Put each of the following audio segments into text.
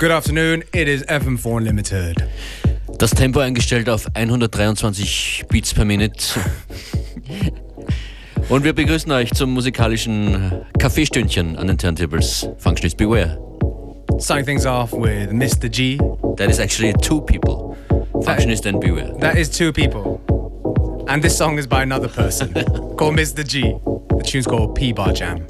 Good afternoon, it is FM4 Limited. Das Tempo eingestellt auf 123 Beats per Minute. Und wir begrüßen euch zum musikalischen Kaffeestündchen an den Turntables. Functionist Beware. Starting things off with Mr. G. That is actually two people. Functionist and Beware. That is two people. And this song is by another person called Mr. G. The tune's called P Bar Jam.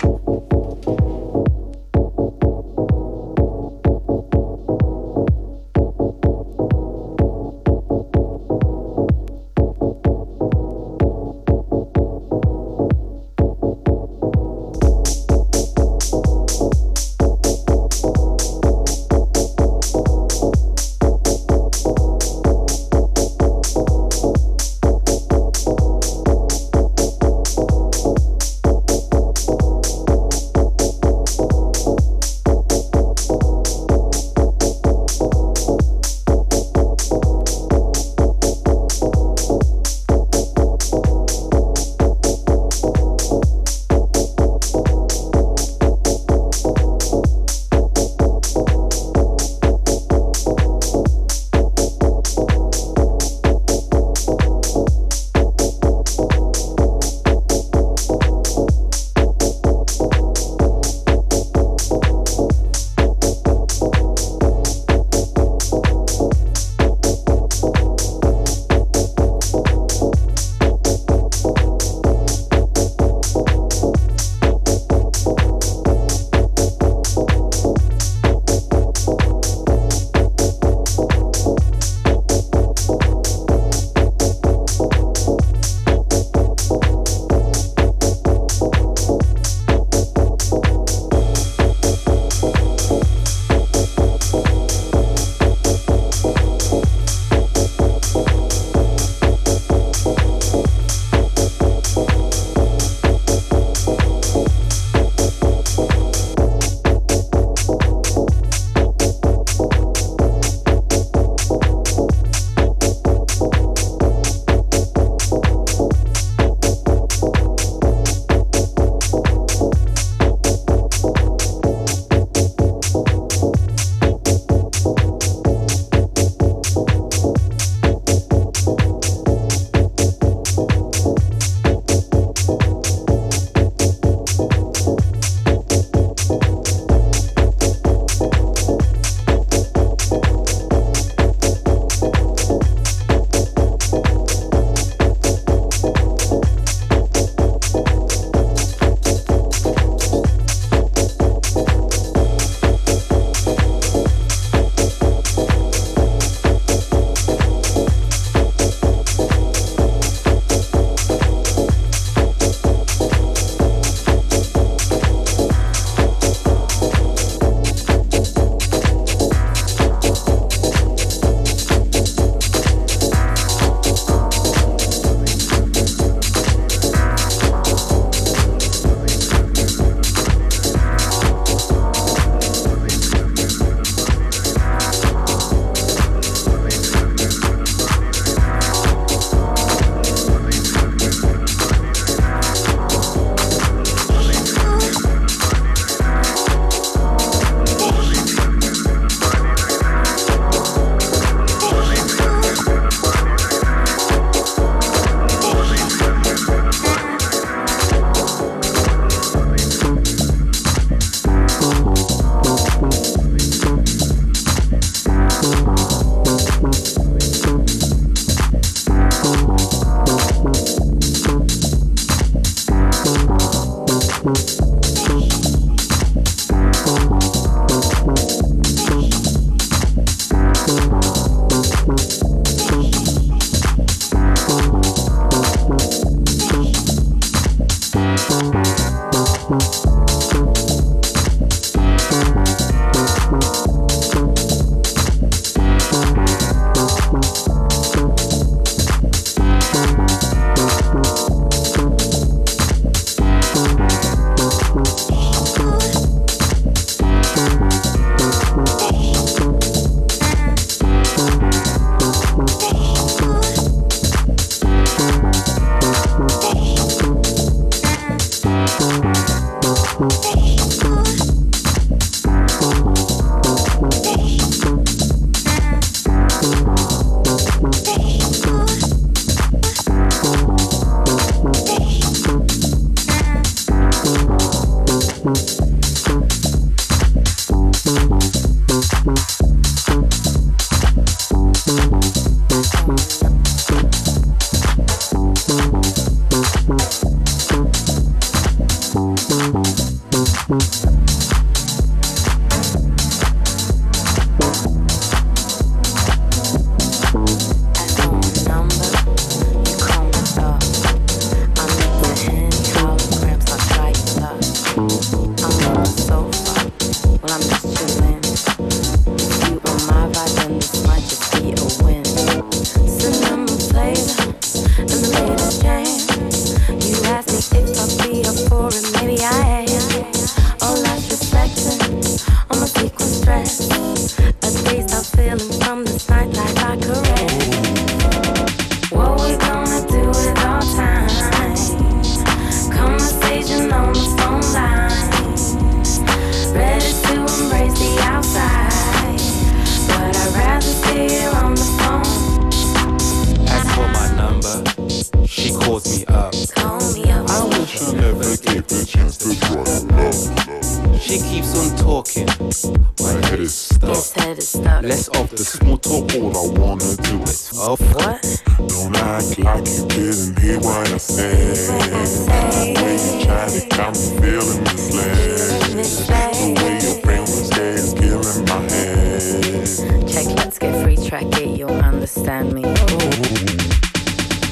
Understand me.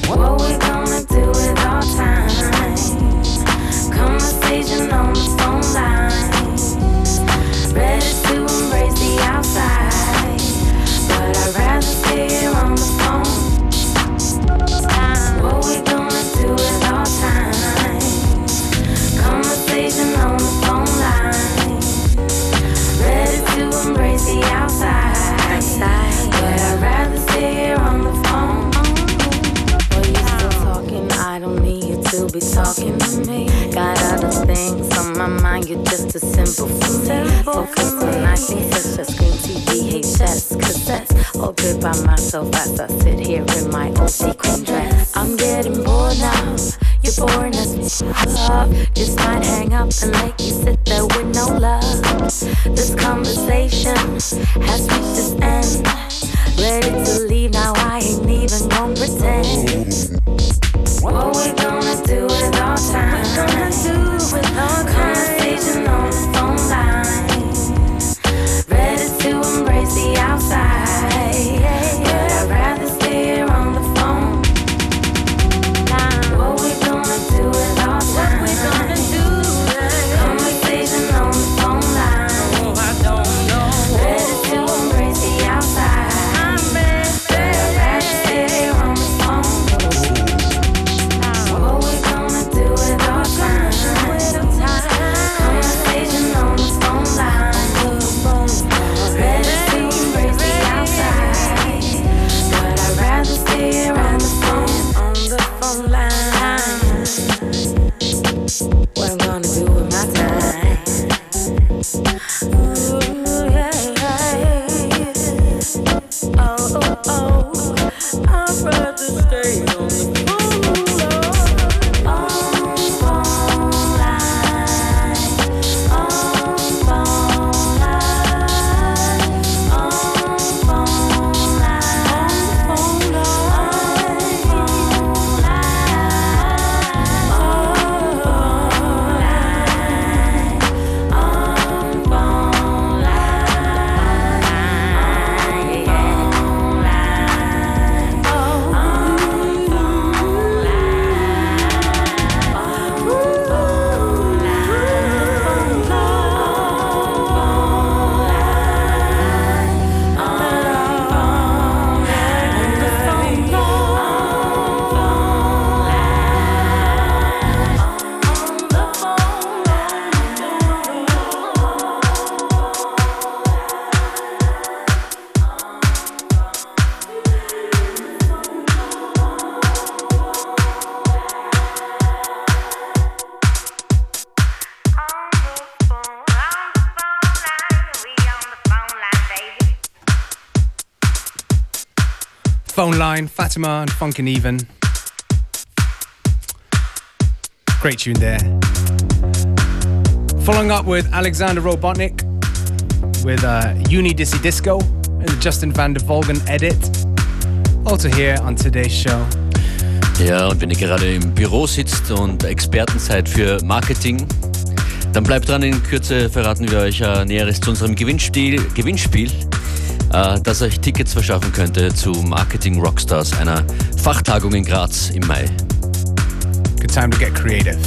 What we gonna do with our time? Conversation on the phone line. Ready to embrace the outside. Talking. Got other things on my mind, you're just too simple for me. Focus on nice things such as screen TV, VHS, cassettes. All good by myself as I sit here in my old sequin dress. I'm getting bored now. You're boring as up. Just might hang up and let you sit there with no love. This conversation has reached its end. Ready to leave now, I ain't even gonna pretend. What we gonna time? What gonna do with our conversation Fatima and Funkin' Even. Great tune there. Following up with Alexander Robotnik with uh, Uni Dissy Disco and Justin van der Volgen edit. Also here on today's show. Ja, und wenn ihr gerade im Büro sitzt und Experten seid für Marketing, dann bleibt dran, in Kürze verraten wir euch äh, Näheres zu unserem Gewinnspiel, Gewinnspiel äh, das euch Tickets verschaffen könnte zu Marketing Rockstars, einer Fachtagung in Graz im Mai. Good time to get creative.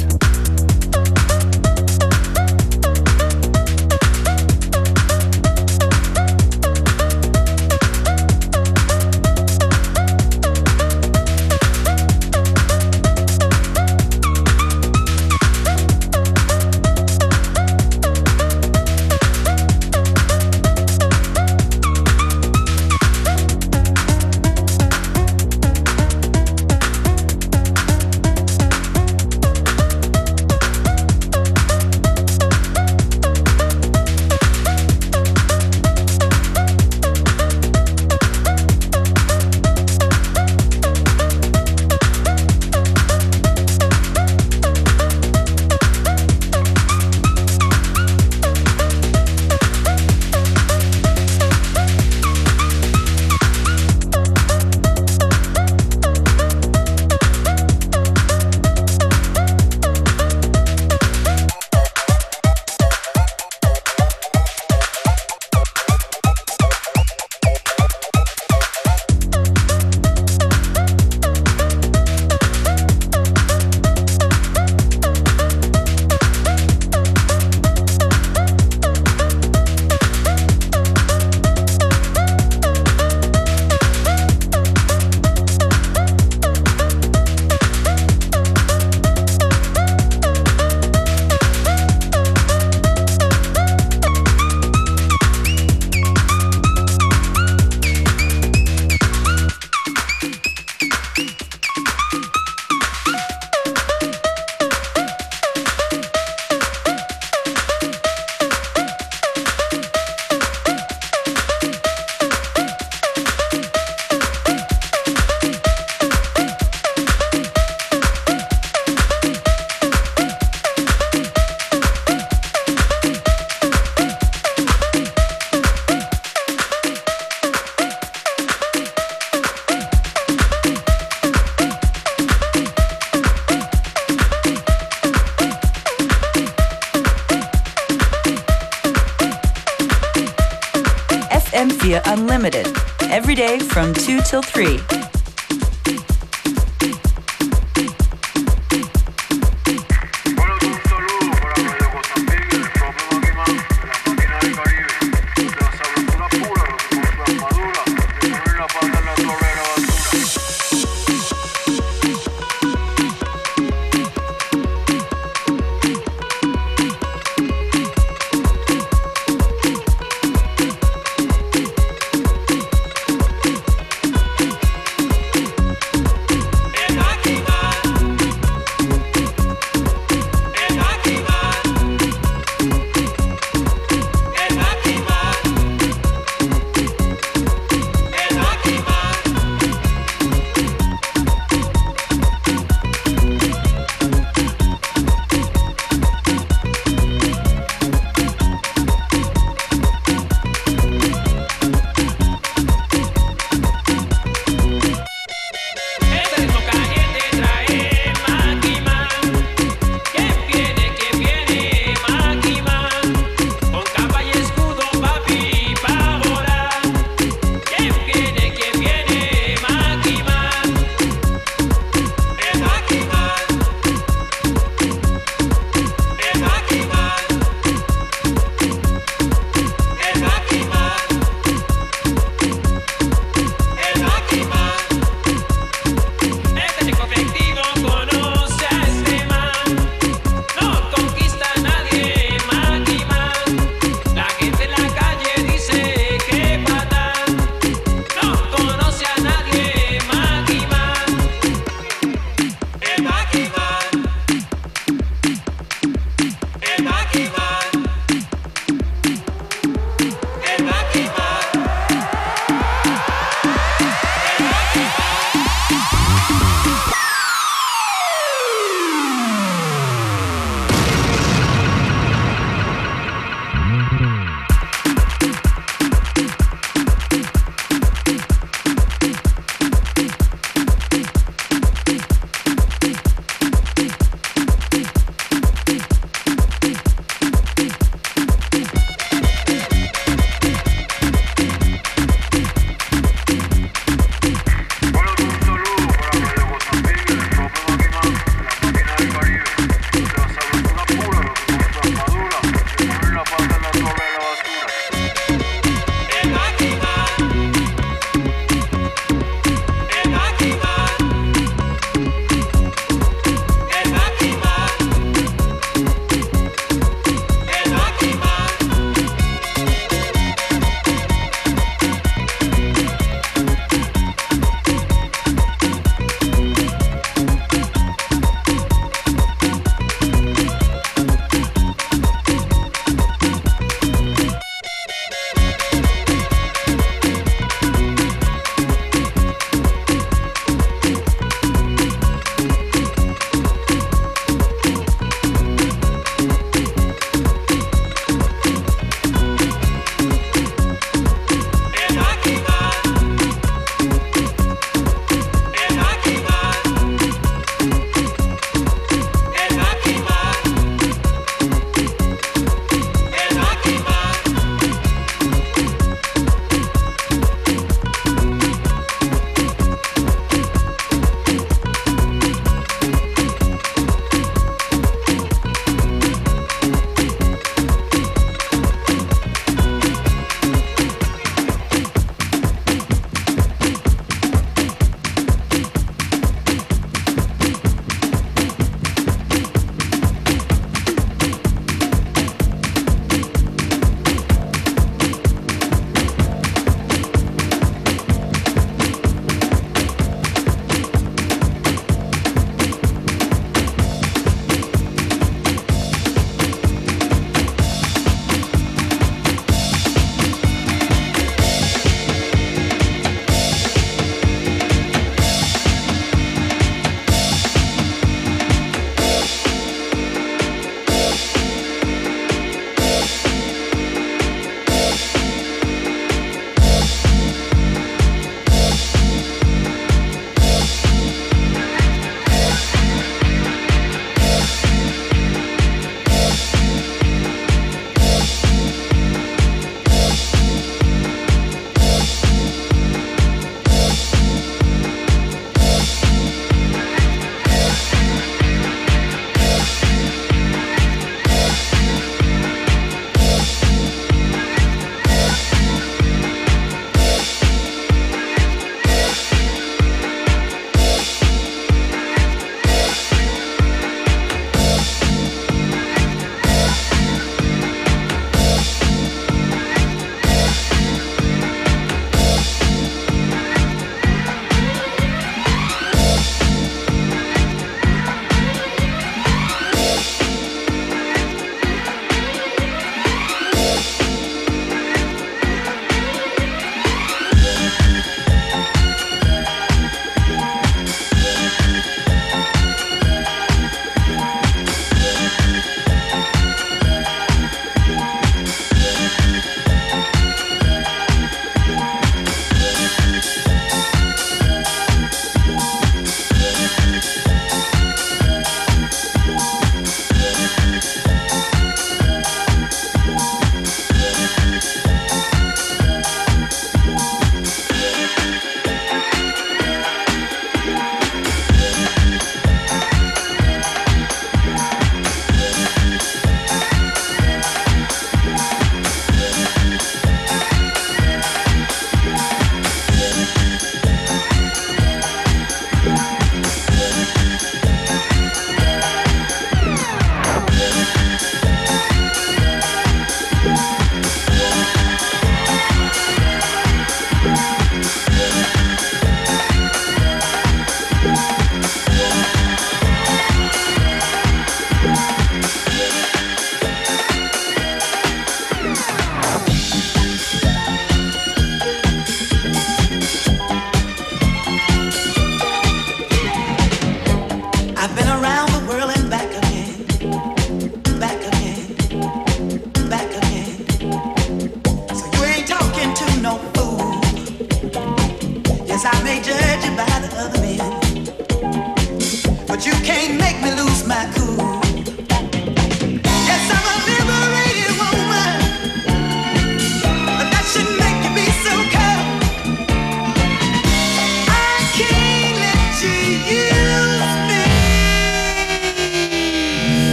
2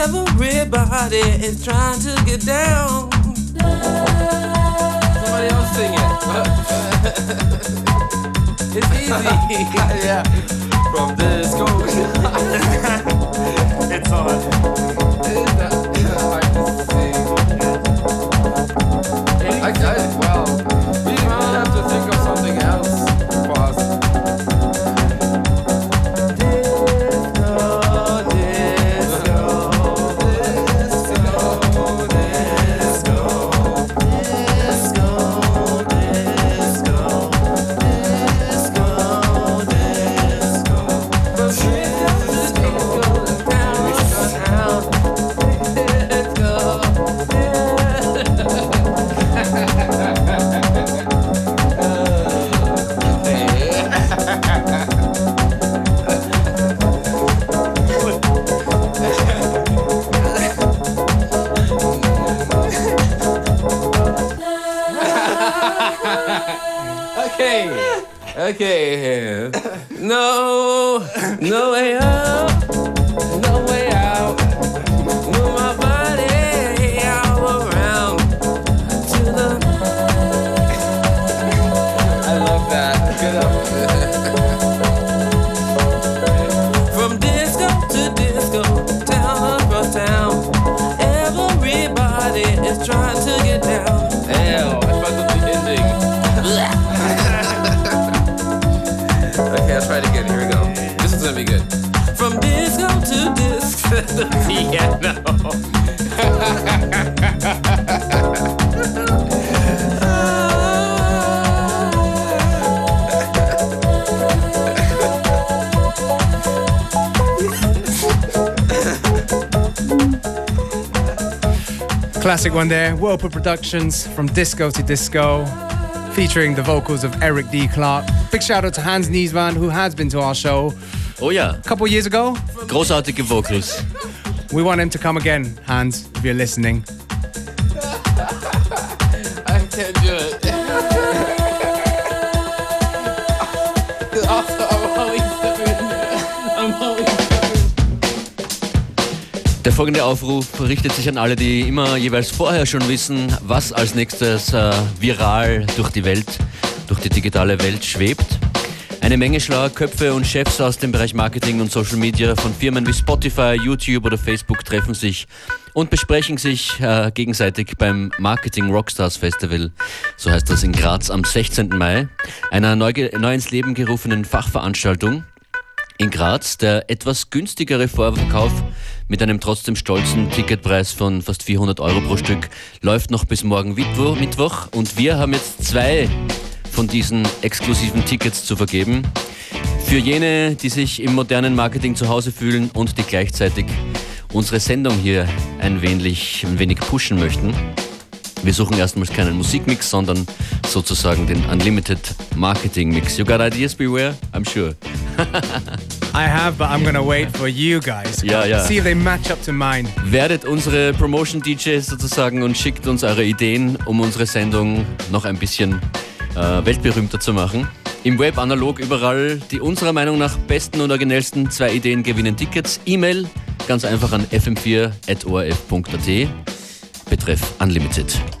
Everybody is trying to get down. Somebody else sing it. it's easy. yeah. From disco. it's on. Classic one there. Whirlpool Productions from Disco to Disco, featuring the vocals of Eric D. Clark. Big shout out to Hans Nieswandt, who has been to our show Oh ja, a couple years ago. großartige Vocals. We want him to come again, Hans, if you're listening. I can't do it. Der folgende Aufruf richtet sich an alle, die immer jeweils vorher schon wissen, was als nächstes äh, viral durch die Welt, durch die digitale Welt schwebt. Eine Menge schlauer Köpfe und Chefs aus dem Bereich Marketing und Social Media von Firmen wie Spotify, YouTube oder Facebook treffen sich und besprechen sich äh, gegenseitig beim Marketing Rockstars Festival, so heißt das in Graz am 16. Mai, einer neu, neu ins Leben gerufenen Fachveranstaltung in Graz. Der etwas günstigere Vorverkauf mit einem trotzdem stolzen Ticketpreis von fast 400 Euro pro Stück läuft noch bis morgen Mittwo- Mittwoch und wir haben jetzt zwei von diesen exklusiven Tickets zu vergeben. Für jene, die sich im modernen Marketing zu Hause fühlen und die gleichzeitig unsere Sendung hier ein wenig, ein wenig pushen möchten. Wir suchen erstmals keinen Musikmix, sondern sozusagen den Unlimited Marketing Mix. You got ideas, Beware? I'm sure. I have, but I'm gonna wait for you guys. Ja, ja. See if they match up to mine. Werdet unsere Promotion-DJs sozusagen und schickt uns eure Ideen, um unsere Sendung noch ein bisschen äh, weltberühmter zu machen. Im Web analog überall die unserer Meinung nach besten und originellsten zwei Ideen gewinnen Tickets. E-Mail ganz einfach an fm4.orf.at. Betreff Unlimited.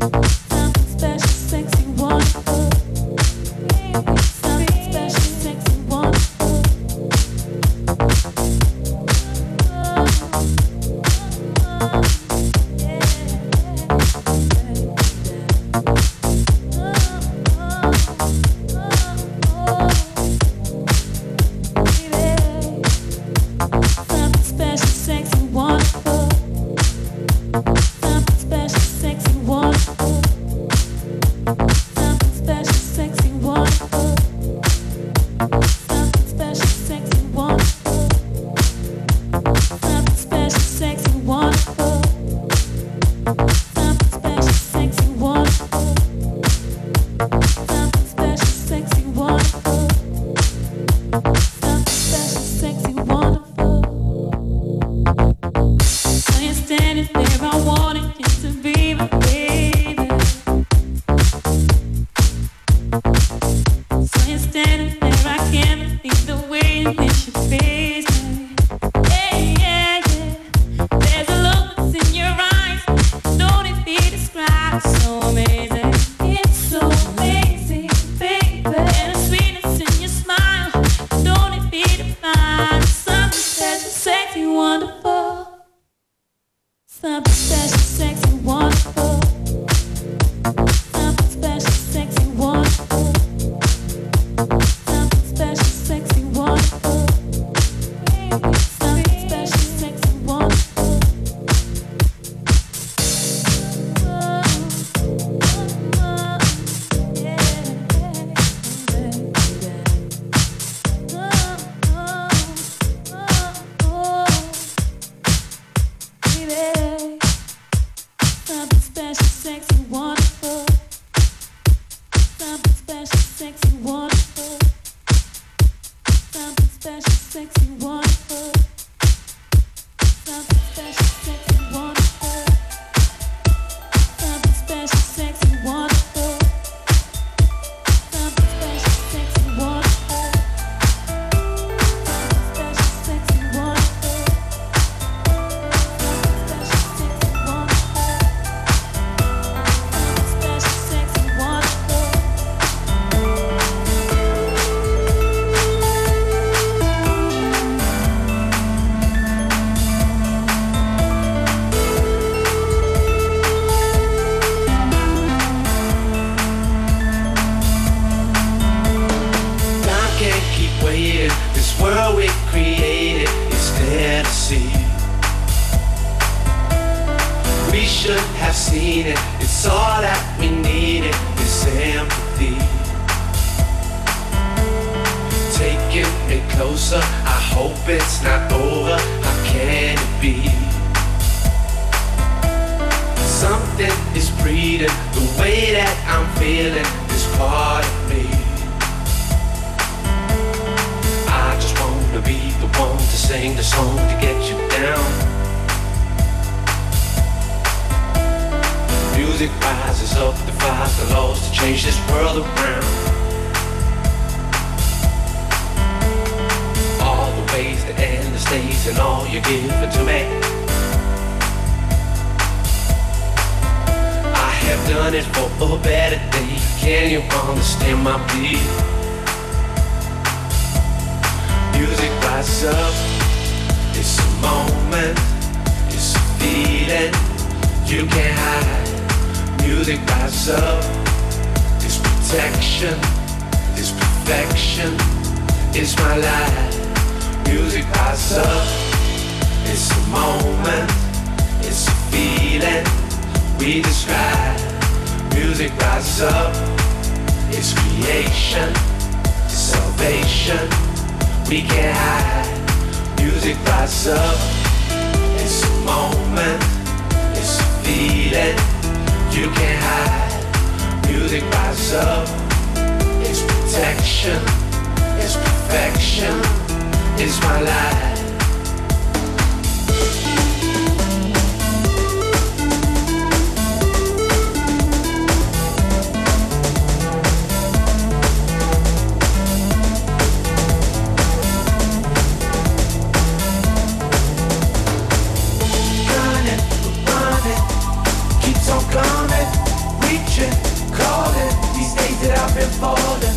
Thank rises up, defies the laws to change this world around. All the ways to end the stays and all you're giving to me. I have done it for a better day. Can you understand my plea? Music rises up. It's a moment. It's a feeling you can't hide. Music up. It's protection. It's perfection. It's my life. Music up. It's a moment. It's a feeling we describe. Music up. It's creation. It's salvation. We can't hide. Music up. It's a moment. It's a feeling you can't hide. Music rises up. It's protection. It's perfection. It's my life. That I've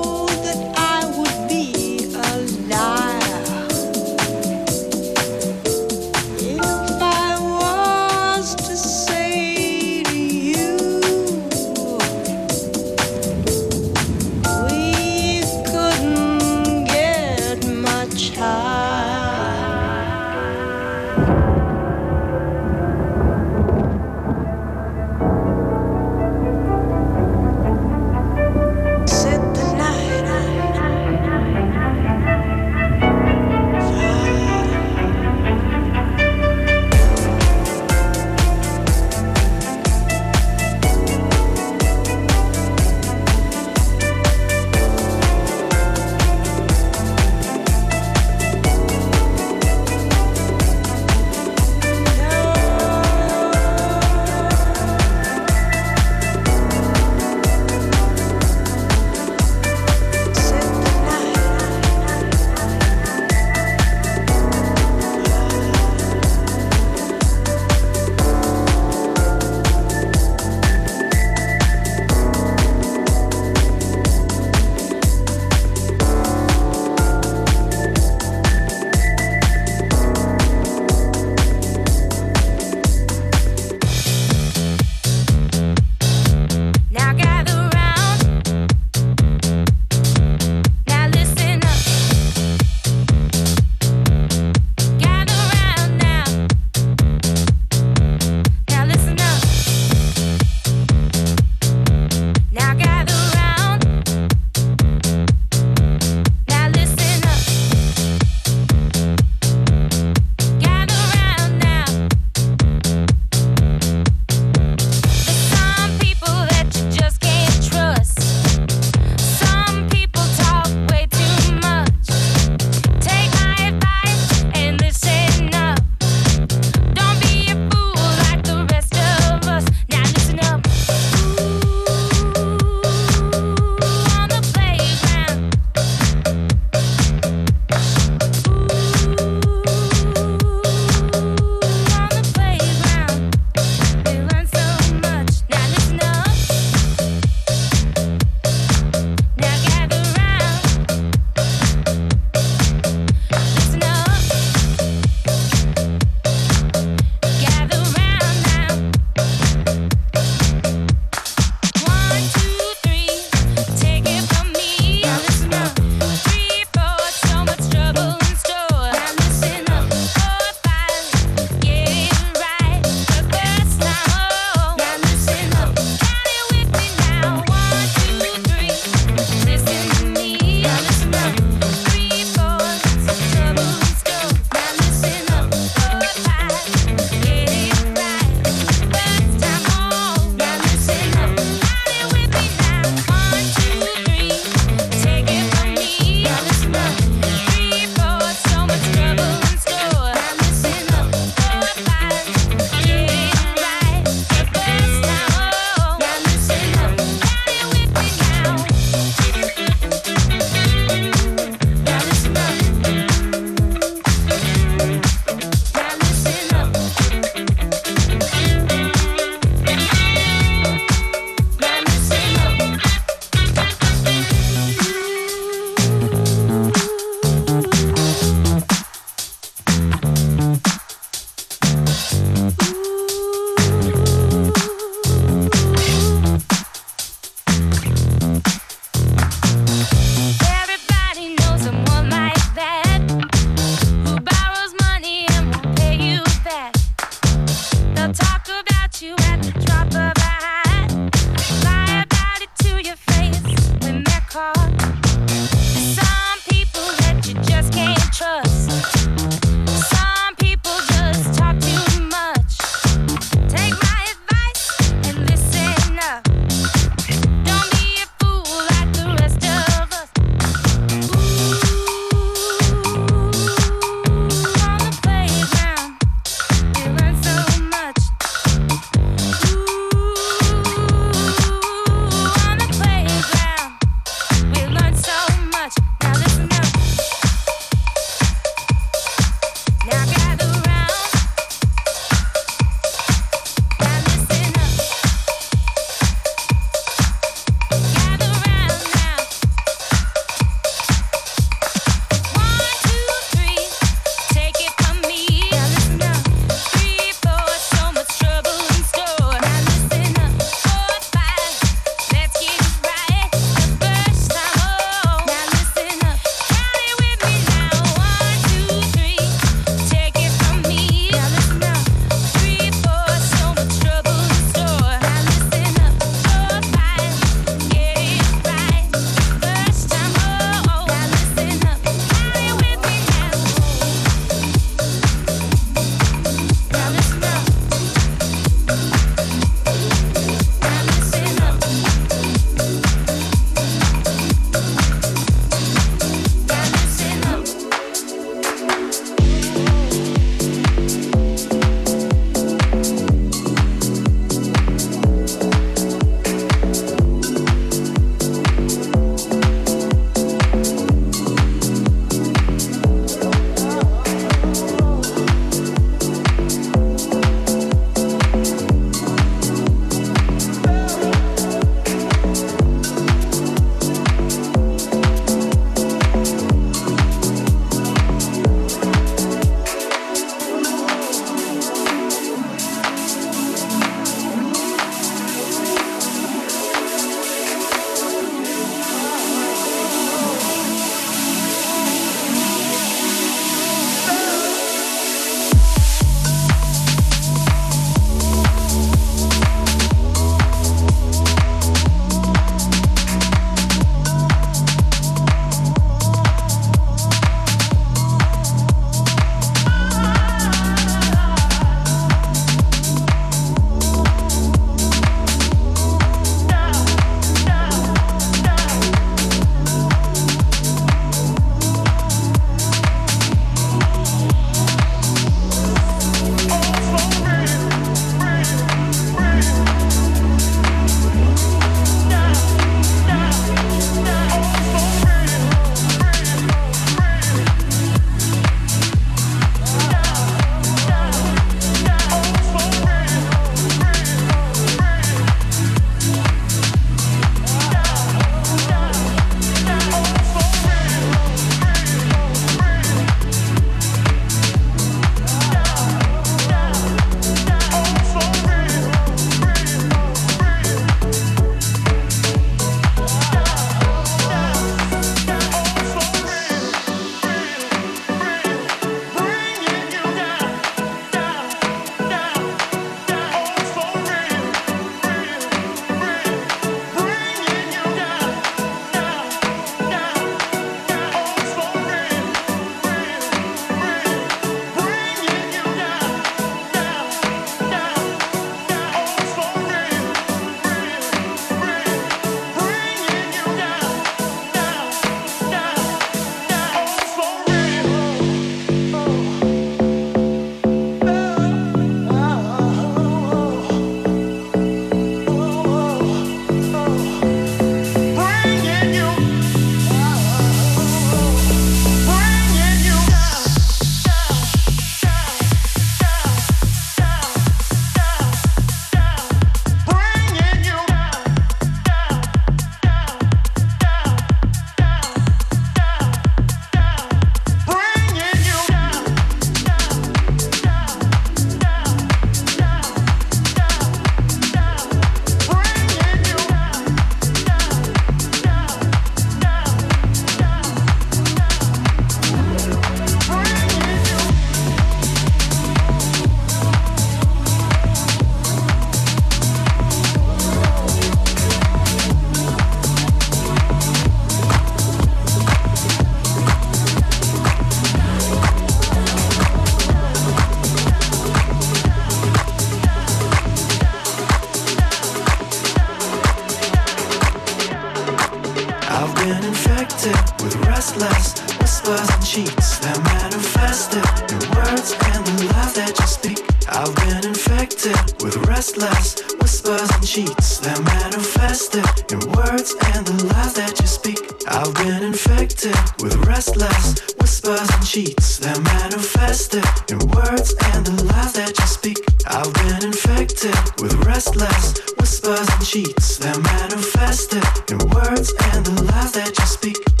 with restless whispers and cheats that manifested in words and the lies that you speak. I've been infected with restless whispers and cheats that manifested in words and the lies that you speak. I've been infected with restless whispers and cheats that manifested in words and the lies that you speak. I've been infected with restless whispers and cheats that manifested in words and the lies that you speak.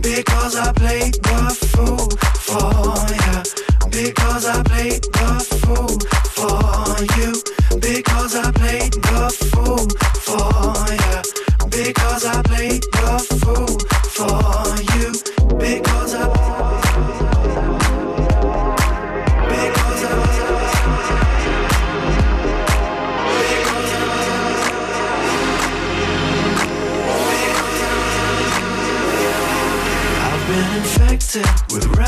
Because I played the fool for you. Because I played the fool for you. Because I played the fool for you. Because I played the fool for you. Because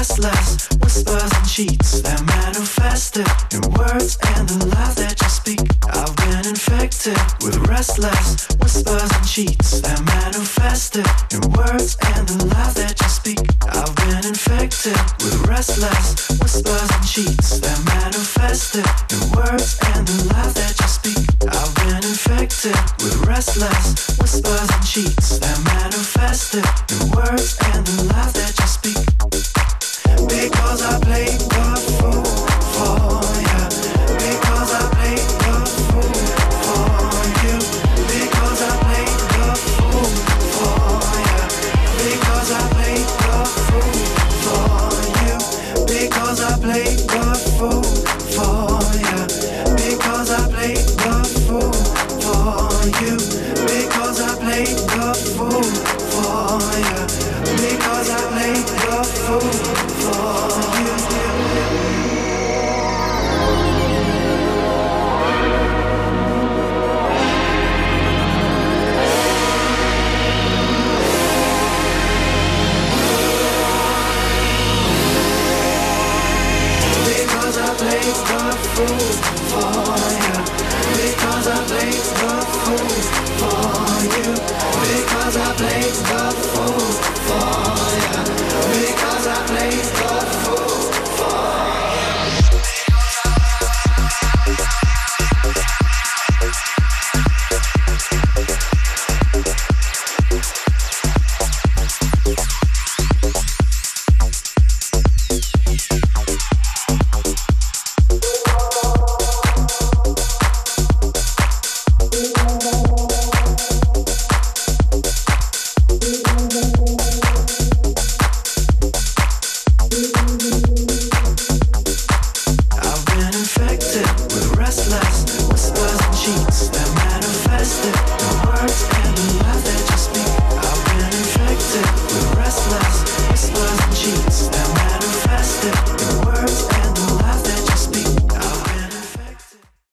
restless whispers and cheats that manifested in words and the lies that you speak. I've been infected with restless whispers and cheats that manifested in words and the lies that you speak. I've been infected with restless whispers and cheats that manifested in words and the lies that you speak. I've been infected with restless whispers and cheats that manifested in words and the lies that you speak. Because I played the fool for you.